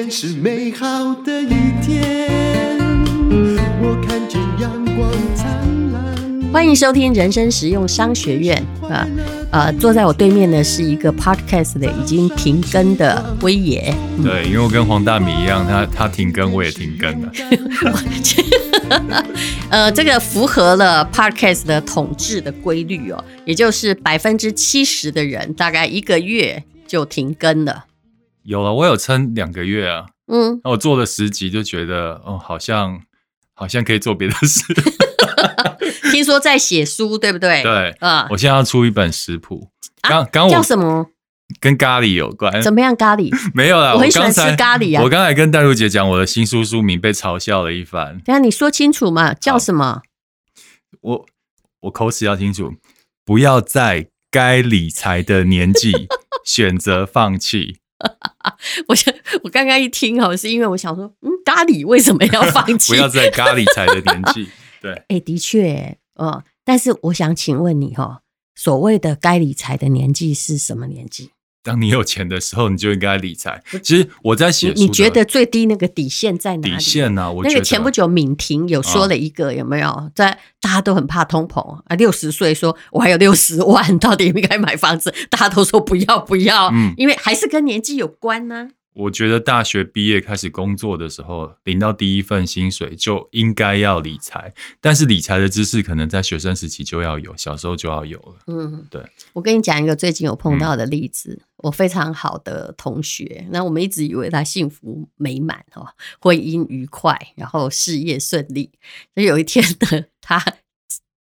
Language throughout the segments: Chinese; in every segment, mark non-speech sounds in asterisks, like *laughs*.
天是美好的一天，我看见阳光灿烂。欢迎收听人生实用商学院啊，呃，坐在我对面的是一个 podcast 的已经停更的威爷。对，因为我跟黄大米一样，他他停更，我也停更了。*laughs* 呃，这个符合了 podcast 的统治的规律哦，也就是百分之七十的人大概一个月就停更了。有了，我有撑两个月啊。嗯，那我做了十集，就觉得哦，好像好像可以做别的事。*laughs* 听说在写书，对不对？对，啊、嗯，我现在要出一本食谱。刚刚、啊、我叫什么？跟咖喱有关？怎么样咖喱？没有啦，我很喜欢吃咖喱啊。我刚才跟戴茹姐讲我的新书书名，被嘲笑了一番。等下你说清楚嘛？叫什么？我我口齿要清楚，不要在该理财的年纪 *laughs* 选择放弃。*laughs* 我想，我刚刚一听哈，是因为我想说，嗯，咖喱为什么要放弃？*laughs* 不要在咖喱才的年纪。*laughs* 对，哎、欸，的确，哦，但是我想请问你哈，所谓的该理财的年纪是什么年纪？当你有钱的时候，你就应该理财。其实我在写，你觉得最低那个底线在哪里？底线呢、啊？我觉得那个前不久敏婷有说了一个，有没有？在大家都很怕通膨啊，六十岁说我还有六十万，到底应该买房子？大家都说不要不要，嗯，因为还是跟年纪有关呢、啊。我觉得大学毕业开始工作的时候，领到第一份薪水就应该要理财，但是理财的知识可能在学生时期就要有，小时候就要有了。嗯，对。我跟你讲一个最近有碰到的例子，嗯、我非常好的同学，那我们一直以为他幸福美满哦，婚姻愉快，然后事业顺利。所以有一天呢，*laughs* 他。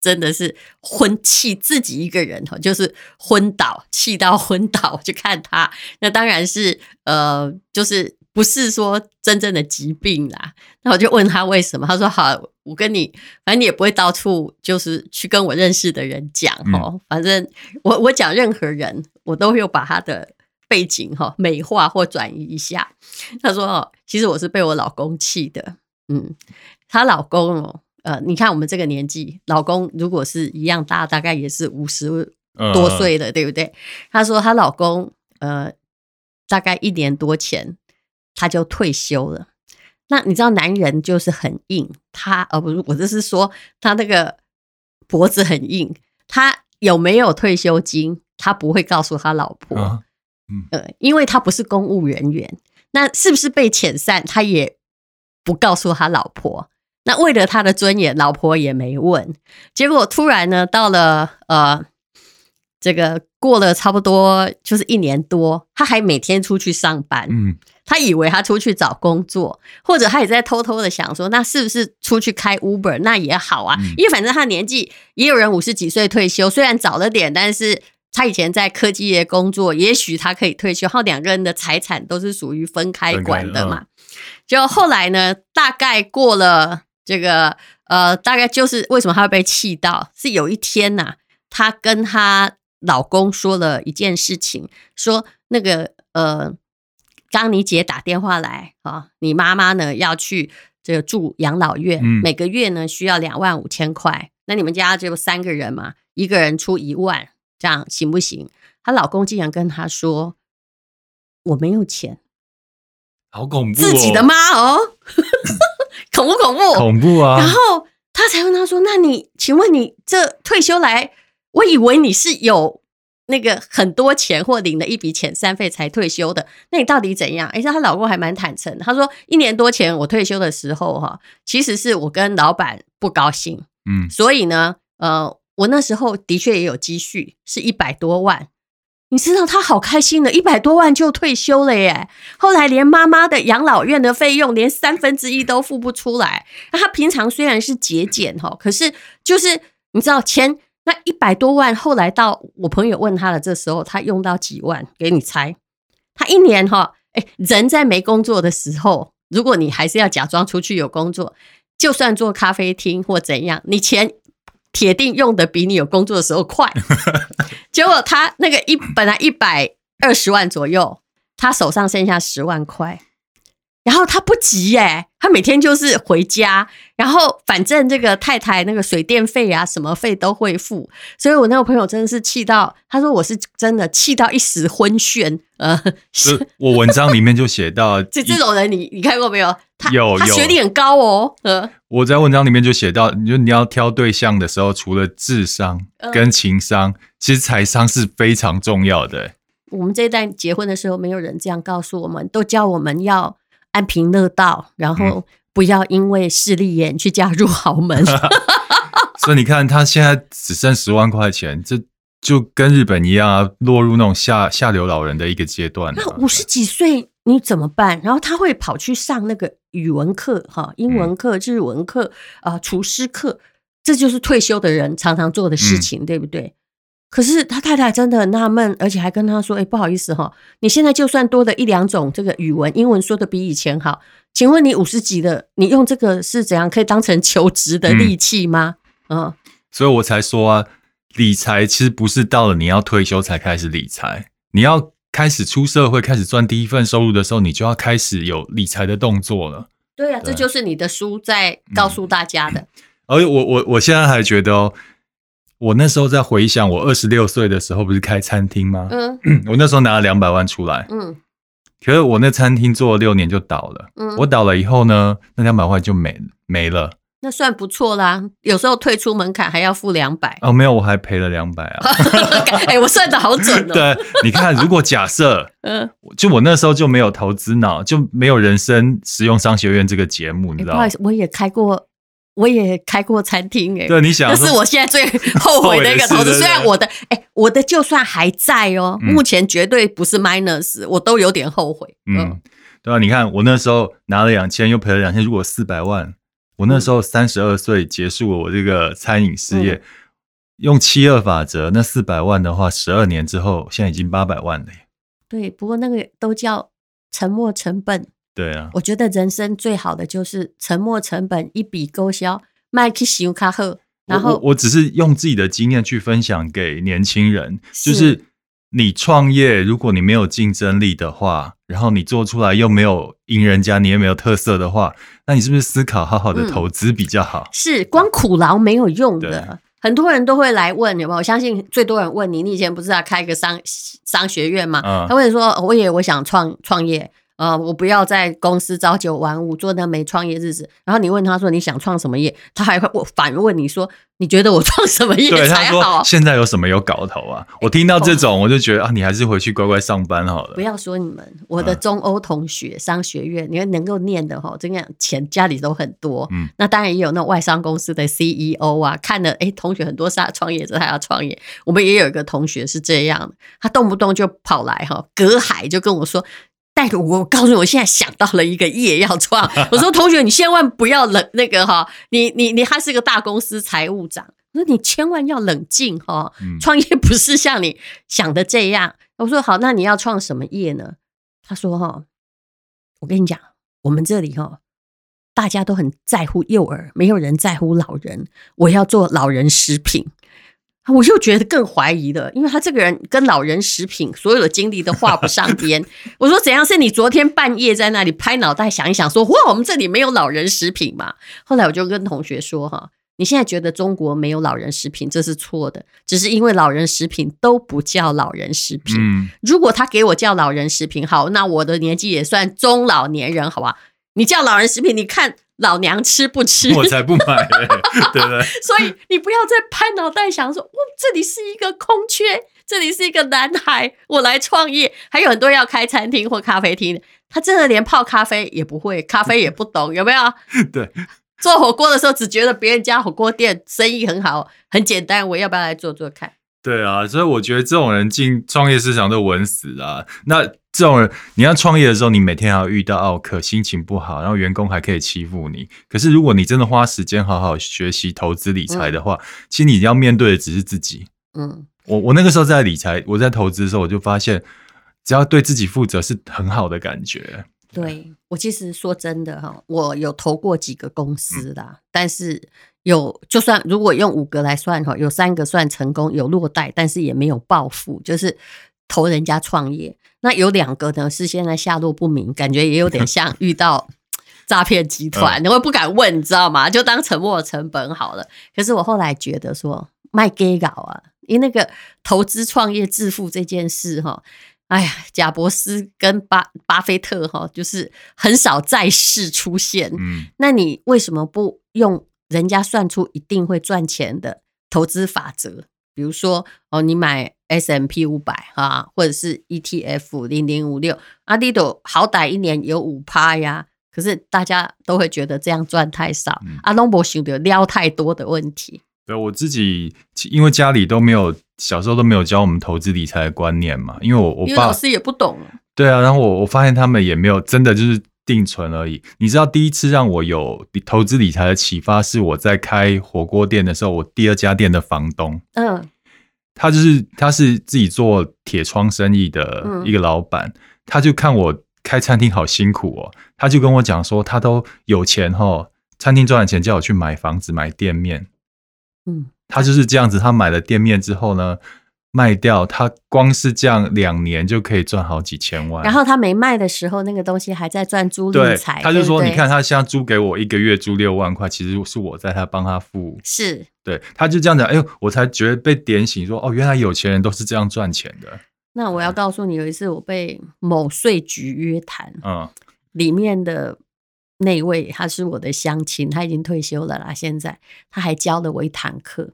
真的是昏气自己一个人哈，就是昏倒，气到昏倒。去看他，那当然是呃，就是不是说真正的疾病啦。那我就问他为什么，他说：“好，我跟你，反正你也不会到处就是去跟我认识的人讲哦。嗯、反正我我讲任何人，我都会把他的背景哈美化或转移一下。”他说：“哦，其实我是被我老公气的。嗯，她老公哦。”呃，你看我们这个年纪，老公如果是一样大，大概也是五十多岁的，uh, 对不对？她说她老公呃，大概一年多前他就退休了。那你知道男人就是很硬，他呃不是，我就是说他那个脖子很硬，他有没有退休金，他不会告诉他老婆，uh, 嗯、呃，因为他不是公务人员，那是不是被遣散，他也不告诉他老婆。那为了他的尊严，老婆也没问。结果突然呢，到了呃，这个过了差不多就是一年多，他还每天出去上班。嗯，他以为他出去找工作，或者他也在偷偷的想说，那是不是出去开 Uber 那也好啊？嗯，因为反正他年纪也有人五十几岁退休，虽然早了点，但是他以前在科技业工作，也许他可以退休。然后两个人的财产都是属于分开管的嘛。就后来呢，大概过了。这个呃，大概就是为什么她会被气到？是有一天呐、啊，她跟她老公说了一件事情，说那个呃，刚你姐打电话来啊，你妈妈呢要去这个住养老院，嗯、每个月呢需要两万五千块。那你们家就三个人嘛，一个人出一万，这样行不行？她老公竟然跟她说：“我没有钱。”好恐怖、哦！自己的妈哦。*laughs* *laughs* 恐不恐怖？恐怖啊！然后他才问他说：“那你，请问你这退休来，我以为你是有那个很多钱或领了一笔遣散费才退休的，那你到底怎样？”而且，她老公还蛮坦诚，他说：“一年多前我退休的时候，哈，其实是我跟老板不高兴，嗯，所以呢，呃，我那时候的确也有积蓄，是一百多万。”你知道他好开心的，一百多万就退休了耶！后来连妈妈的养老院的费用连三分之一都付不出来。那他平常虽然是节俭哈，可是就是你知道钱那一百多万，后来到我朋友问他的这时候，他用到几万？给你猜，他一年哈，哎，人在没工作的时候，如果你还是要假装出去有工作，就算做咖啡厅或怎样，你钱。铁定用的比你有工作的时候快，*laughs* 结果他那个一本来一百二十万左右，他手上剩下十万块，然后他不急耶，他每天就是回家，然后反正这个太太那个水电费啊，什么费都会付，所以我那个朋友真的是气到，他说我是真的气到一时昏眩。呃，*laughs* 是我文章里面就写到，*laughs* 这这种人你你看过没有？他有，他学历很高哦。呃，我在文章里面就写到，你就你要挑对象的时候，除了智商跟情商，呃、其实财商是非常重要的。我们这一代结婚的时候，没有人这样告诉我们，都教我们要。安贫乐道，然后不要因为势利眼去嫁入豪门。*laughs* 所以你看，他现在只剩十万块钱，这就跟日本一样啊，落入那种下下流老人的一个阶段。那五十几岁你怎么办？然后他会跑去上那个语文课、哈英文课、日文课啊、呃、厨师课，这就是退休的人常常做的事情，嗯、对不对？可是他太太真的很纳闷，而且还跟他说：“哎，不好意思哈，你现在就算多了一两种这个语文，英文说的比以前好，请问你五十几的，你用这个是怎样可以当成求职的利器吗？”嗯，所以我才说啊，理财其实不是到了你要退休才开始理财，你要开始出社会，开始赚第一份收入的时候，你就要开始有理财的动作了。对啊，对，这就是你的书在告诉大家的。而、嗯、我我我现在还觉得哦。我那时候在回想，我二十六岁的时候不是开餐厅吗？嗯，*clears throat* 我那时候拿了两百万出来，嗯，可是我那餐厅做了六年就倒了，嗯，我倒了以后呢，那两百万就没没了。那算不错啦，有时候退出门槛还要付两百。哦，没有，我还赔了两百啊。*laughs* 哎、欸，我算的好准哦。*laughs* 对，你看，如果假设，*laughs* 嗯，就我那时候就没有投资脑，就没有人生实用商学院这个节目，你知道吗？不好意思，我也开过。我也开过餐厅哎、欸，对，你想，这是我现在最后悔的一个投资。虽然我的哎、欸，我的就算还在哦、喔，嗯、目前绝对不是 minus，我都有点后悔。嗯，嗯对啊？你看我那时候拿了两千，又赔了两千，如果四百万，我那时候三十二岁结束了我这个餐饮事业，嗯、用七二法则，那四百万的话，十二年之后，现在已经八百万了耶。对，不过那个都叫沉没成本。对啊，我觉得人生最好的就是沉没成本一笔勾销，卖去修卡后，然后我，我只是用自己的经验去分享给年轻人，是就是你创业，如果你没有竞争力的话，然后你做出来又没有赢人家，你也没有特色的话，那你是不是思考好好的投资比较好？嗯、是光苦劳没有用的，很多人都会来问有没有？我相信最多人问你，你以前不是要开个商商学院吗？嗯、他会说，我也我想创创业。啊、呃，我不要在公司朝九晚五做那没创业日子。然后你问他说，你想创什么业，他还会我反问你说，你觉得我创什么业才好？对，他说现在有什么有搞头啊？我听到这种，我就觉得啊，你还是回去乖乖上班好了。不要说你们，我的中欧同学商学院，你看能够念的哈，这样钱家里都很多。嗯，那当然也有那种外商公司的 CEO 啊，看了哎，同学很多是创业者，他要创业。我们也有一个同学是这样，他动不动就跑来哈，隔海就跟我说。但我告诉你，我现在想到了一个业要创。*laughs* 我说同学，你千万不要冷那个哈，你你你他是个大公司财务长，我说你千万要冷静哈，创业不是像你想的这样。我说好，那你要创什么业呢？他说哈，我跟你讲，我们这里哈，大家都很在乎幼儿，没有人在乎老人。我要做老人食品。我就觉得更怀疑了，因为他这个人跟老人食品所有的经历都画不上边。我说怎样？是你昨天半夜在那里拍脑袋想一想，说哇，我们这里没有老人食品嘛？后来我就跟同学说哈，你现在觉得中国没有老人食品，这是错的，只是因为老人食品都不叫老人食品。如果他给我叫老人食品，好，那我的年纪也算中老年人，好吧？你叫老人食品，你看。老娘吃不吃？我才不买嘞，*laughs* 对不对？*laughs* 所以你不要再拍脑袋想说，哇，这里是一个空缺，这里是一个男孩，我来创业。还有很多要开餐厅或咖啡厅的，他真的连泡咖啡也不会，咖啡也不懂，有没有？*laughs* 对，做火锅的时候只觉得别人家火锅店生意很好，很简单，我要不要来做做看？对啊，所以我觉得这种人进创业市场都稳死啊。那这种人，你要创业的时候，你每天还要遇到奥克，心情不好，然后员工还可以欺负你。可是如果你真的花时间好好学习投资理财的话，嗯、其实你要面对的只是自己。嗯，我我那个时候在理财，我在投资的时候，我就发现，只要对自己负责是很好的感觉。对，我其实说真的哈，我有投过几个公司啦，嗯、但是。有，就算如果用五个来算哈，有三个算成功，有落袋，但是也没有暴富，就是投人家创业。那有两个呢是现在下落不明，感觉也有点像遇到诈骗集团，你会不敢问，你知道吗？就当沉没成本好了。可是我后来觉得说卖给稿啊，因为那个投资创业致富这件事哈，哎呀，贾伯斯跟巴巴菲特哈，就是很少在世出现。嗯，那你为什么不用人家算出一定会赚钱的投资法则？比如说哦，你买 S M P 五百哈，或者是 ETF 零零五六，阿迪都好歹一年有五趴呀。可是大家都会觉得这样赚太少，阿龙博想的撩太多的问题。对，我自己因为家里都没有，小时候都没有教我们投资理财的观念嘛，因为我我爸老师也不懂。对啊，然后我我发现他们也没有真的就是定存而已。你知道，第一次让我有投资理财的启发，是我在开火锅店的时候，我第二家店的房东，嗯，他就是他是自己做铁窗生意的一个老板，嗯、他就看我。开餐厅好辛苦哦，他就跟我讲说，他都有钱哈，餐厅赚了钱，叫我去买房子、买店面。嗯，他就是这样子，他买了店面之后呢，卖掉，他光是这样两年就可以赚好几千万。然后他没卖的时候，那个东西还在赚租赁财。他就说，对对，你看他现在租给我一个月租六万块，其实是我在他帮他付。是，对，他就这样讲，哎呦，我才觉得被点醒说，说哦，原来有钱人都是这样赚钱的。那我要告诉你，有一次我被某税局约谈，嗯，里面的那位他是我的乡亲，他已经退休了啦。现在他还教了我一堂课，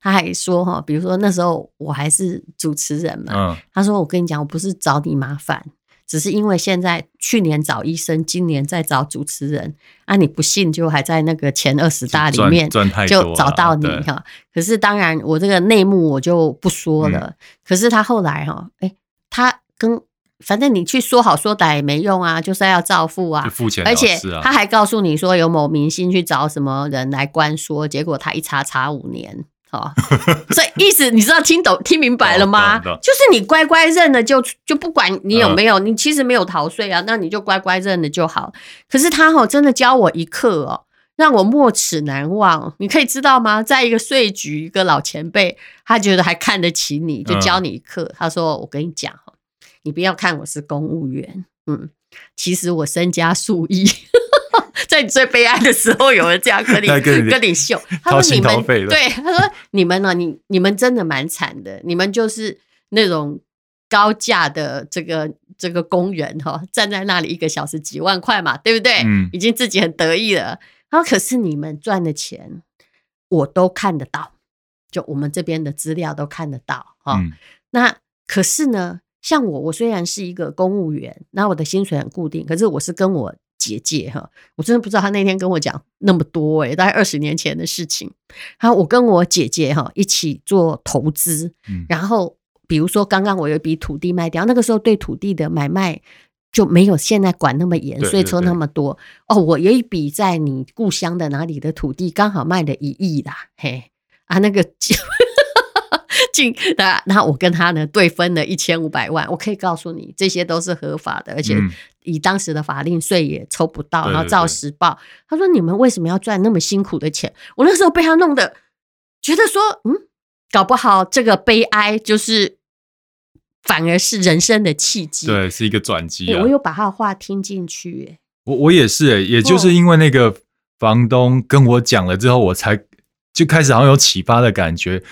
他还说哈，比如说那时候我还是主持人嘛，嗯，他说我跟你讲，我不是找你麻烦。只是因为现在去年找医生，今年在找主持人啊！你不信就还在那个前二十大里面就找到你哈。可是当然我这个内幕我就不说了。嗯、可是他后来哈，哎、欸，他跟反正你去说好说歹也没用啊，就是要照付啊，付钱、啊。而且他还告诉你说有某明星去找什么人来关说，结果他一查查五年。哦，*laughs* 所以意思你知道听懂听明白了吗？就是你乖乖认了就就不管你有没有，你其实没有逃税啊，那你就乖乖认了就好。可是他哦，真的教我一课哦，让我没齿难忘。你可以知道吗？在一个税局，一个老前辈，他觉得还看得起你，就教你一课。他说：“我跟你讲哈，你不要看我是公务员，嗯，其实我身家数亿。”在你最悲哀的时候，有人这样跟你跟你，秀，他说你们对，他说你们呢、啊，你你们真的蛮惨的，你们就是那种高价的这个这个工人哈，站在那里一个小时几万块嘛，对不对？嗯，已经自己很得意了。他说可是你们赚的钱我都看得到，就我们这边的资料都看得到哈。嗯、那可是呢，像我，我虽然是一个公务员，那我的薪水很固定，可是我是跟我。姐姐哈，我真的不知道他那天跟我讲那么多诶、欸、大概二十年前的事情。然后我跟我姐姐哈一起做投资，然后比如说刚刚我有一笔土地卖掉，那个时候对土地的买卖就没有现在管那么严，所以说那么多哦。我有一笔在你故乡的哪里的土地，刚好卖了一亿啦，嘿啊那个。*laughs* *laughs* 进那那我跟他呢对分了一千五百万，我可以告诉你，这些都是合法的，而且以当时的法令税也抽不到，然后照实报。他说：“你们为什么要赚那么辛苦的钱？”我那时候被他弄得觉得说：“嗯，搞不好这个悲哀就是反而是人生的契机，对，是一个转机。”我有把他的话听进去，我我也是，哎，也就是因为那个房东跟我讲了之后，我才就开始好像有启发的感觉。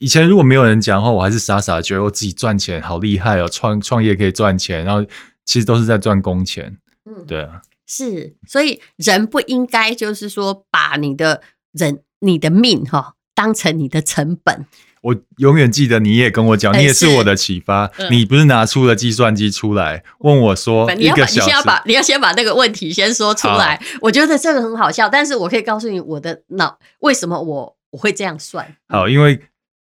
以前如果没有人讲的话，我还是傻傻的觉得我自己赚钱好厉害哦，创创业可以赚钱，然后其实都是在赚工钱。嗯，对啊，是，所以人不应该就是说把你的人、你的命哈当成你的成本。我永远记得你也跟我讲，你也是我的启发。嗯、你不是拿出了计算机出来问我说，你要把你先要把你要先把那个问题先说出来。我觉得这个很好笑，但是我可以告诉你我的脑为什么我我会这样算。好，因为。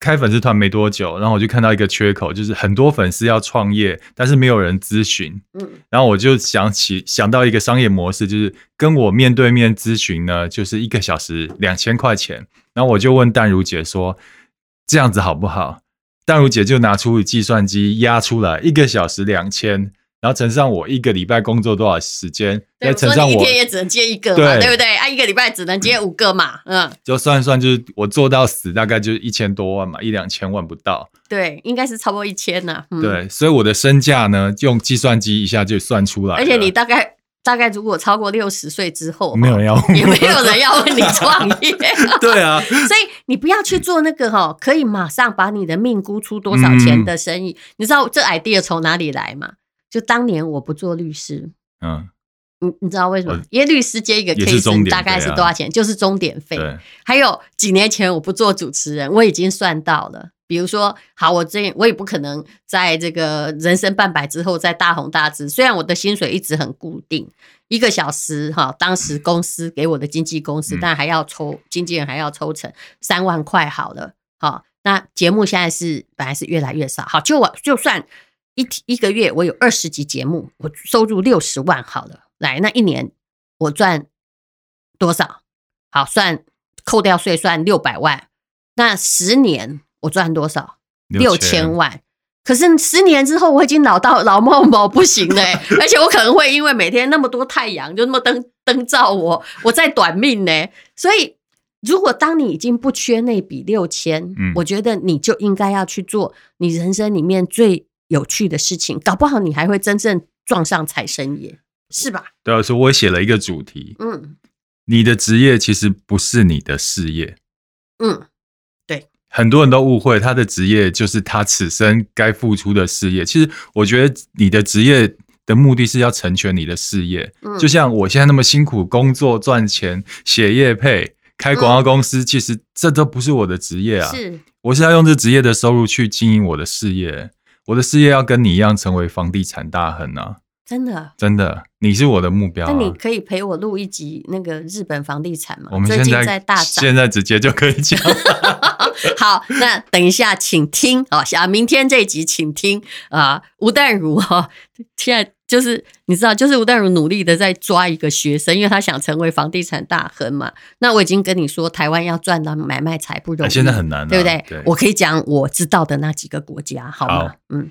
开粉丝团没多久，然后我就看到一个缺口，就是很多粉丝要创业，但是没有人咨询。嗯，然后我就想起想到一个商业模式，就是跟我面对面咨询呢，就是一个小时两千块钱。然后我就问淡如姐说：“这样子好不好？”淡如姐就拿出计算机压出来，一个小时两千。然后乘上我一个礼拜工作多少时间，再乘上我，我一天也只能接一个嘛，对，对不对？啊，一个礼拜只能接五个嘛，嗯，就算算，就是我做到死，大概就是一千多万嘛，一两千万不到。对，应该是差不多一千呐。嗯、对，所以我的身价呢，用计算机一下就算出来。而且你大概大概如果超过六十岁之后，没有人要问，也没有人要问你创业。*laughs* 对啊，*laughs* 所以你不要去做那个哈，可以马上把你的命估出多少钱的生意。嗯、你知道这 idea 从哪里来吗？就当年我不做律师，嗯，你你知道为什么？因为律师接一个 case 大概是多少钱？就是钟点费。对，还有几年前我不做主持人，我已经算到了。比如说，好，我这我也不可能在这个人生半百之后再大红大紫。虽然我的薪水一直很固定，一个小时哈，当时公司给我的经纪公司，但还要抽经纪人还要抽成三万块。好了，好，那节目现在是本来是越来越少。好，就我就算一一个月我有二十集节目，我收入六十万好了。来，那一年我赚多少？好，算扣掉税算六百万。那十年。我赚多少？六千万。可是十年之后，我已经老到老毛毛不行了，欸，而且我可能会因为每天那么多太阳，就那么灯灯照我，我在短命呢，欸。所以，如果当你已经不缺那笔六千，嗯，我觉得你就应该要去做你人生里面最有趣的事情，搞不好你还会真正撞上财神爷，是吧？对啊，所以我写了一个主题，嗯，你的职业其实不是你的事业，嗯。对很多人都误会他的职业就是他此生该付出的事业。其实，我觉得你的职业的目的是要成全你的事业。嗯，就像我现在那么辛苦工作赚钱、写业配、开广告公司，其实这都不是我的职业啊。是，我是要用这职业的收入去经营我的事业。我的事业要跟你一样成为房地产大亨啊！真的，真的，你是我的目标啊。那你可以陪我录一集那个日本房地产吗？我们现在在大涨，现在直接就可以讲。*laughs* *laughs* 好，那等一下，请听啊！啊，明天这一集，请听啊！吴淡如哈，现在就是你知道，就是吴淡如努力的在抓一个学生，因为他想成为房地产大亨嘛。那我已经跟你说，台湾要赚到买卖财不容易，现在很难，对不对？对，我可以讲我知道的那几个国家，好吗？好，嗯，